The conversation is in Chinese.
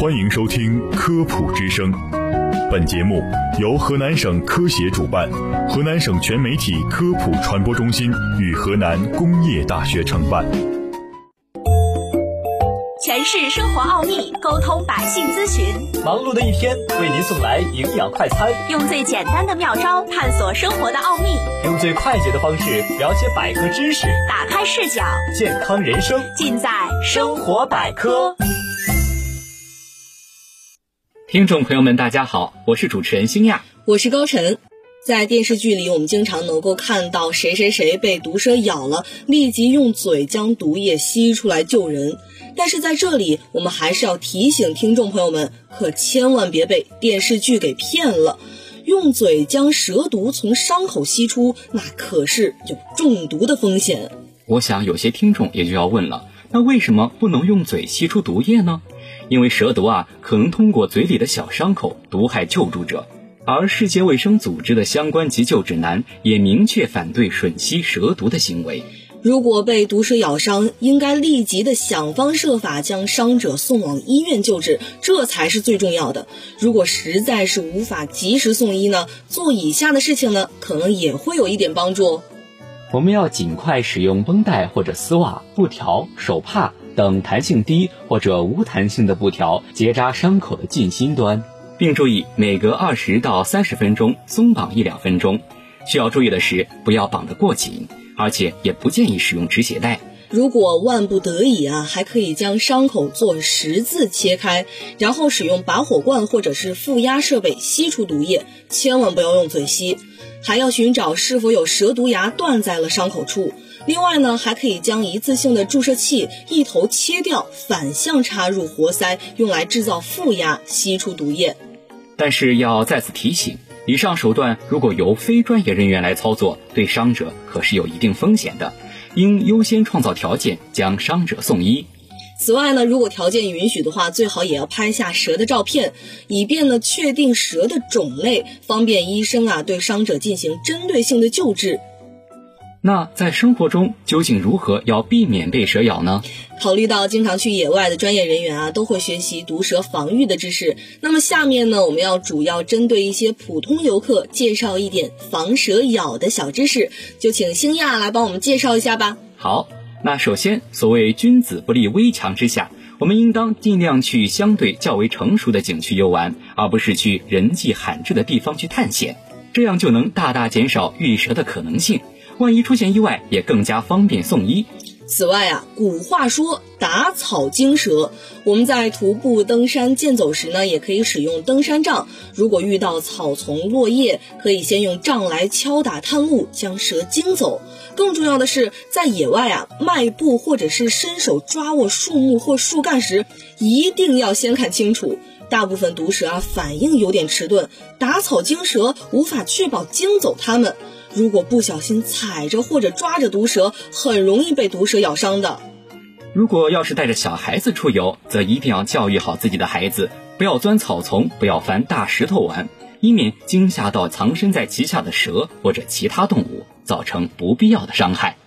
欢迎收听《科普之声》，本节目由河南省科协主办，河南省全媒体科普传播中心与河南工业大学承办。诠释生活奥秘，沟通百姓咨询。忙碌的一天，为您送来营养快餐。用最简单的妙招探索生活的奥秘，用最快捷的方式了解百科知识，打开视角，健康人生尽在生活百科。听众朋友们，大家好，我是主持人星亚，我是高晨。在电视剧里，我们经常能够看到谁谁谁被毒蛇咬了，立即用嘴将毒液吸出来救人。但是在这里，我们还是要提醒听众朋友们，可千万别被电视剧给骗了。用嘴将蛇毒从伤口吸出，那可是有中毒的风险。我想有些听众也就要问了，那为什么不能用嘴吸出毒液呢？因为蛇毒啊，可能通过嘴里的小伤口毒害救助者。而世界卫生组织的相关急救指南也明确反对吮吸蛇毒的行为。如果被毒蛇咬伤，应该立即的想方设法将伤者送往医院救治，这才是最重要的。如果实在是无法及时送医呢，做以下的事情呢，可能也会有一点帮助。我们要尽快使用绷带或者丝袜、布条、手帕等弹性低或者无弹性的布条结扎伤口的近心端。并注意每隔二十到三十分钟松绑一两分钟。需要注意的是，不要绑得过紧，而且也不建议使用止血带。如果万不得已啊，还可以将伤口做十字切开，然后使用拔火罐或者是负压设备吸出毒液，千万不要用嘴吸。还要寻找是否有蛇毒牙断在了伤口处。另外呢，还可以将一次性的注射器一头切掉，反向插入活塞，用来制造负压吸出毒液。但是要再次提醒，以上手段如果由非专业人员来操作，对伤者可是有一定风险的，应优先创造条件将伤者送医。此外呢，如果条件允许的话，最好也要拍下蛇的照片，以便呢确定蛇的种类，方便医生啊对伤者进行针对性的救治。那在生活中究竟如何要避免被蛇咬呢？考虑到经常去野外的专业人员啊，都会学习毒蛇防御的知识。那么下面呢，我们要主要针对一些普通游客介绍一点防蛇咬的小知识，就请星亚来帮我们介绍一下吧。好，那首先，所谓君子不立危墙之下，我们应当尽量去相对较为成熟的景区游玩，而不是去人迹罕至的地方去探险，这样就能大大减少遇蛇的可能性。万一出现意外，也更加方便送医。此外啊，古话说打草惊蛇，我们在徒步登山健走时呢，也可以使用登山杖。如果遇到草丛落叶，可以先用杖来敲打探路，将蛇惊走。更重要的是，在野外啊，迈步或者是伸手抓握树木或树干时，一定要先看清楚。大部分毒蛇啊，反应有点迟钝，打草惊蛇无法确保惊走它们。如果不小心踩着或者抓着毒蛇，很容易被毒蛇咬伤的。如果要是带着小孩子出游，则一定要教育好自己的孩子，不要钻草丛，不要翻大石头玩，以免惊吓到藏身在其下的蛇或者其他动物，造成不必要的伤害。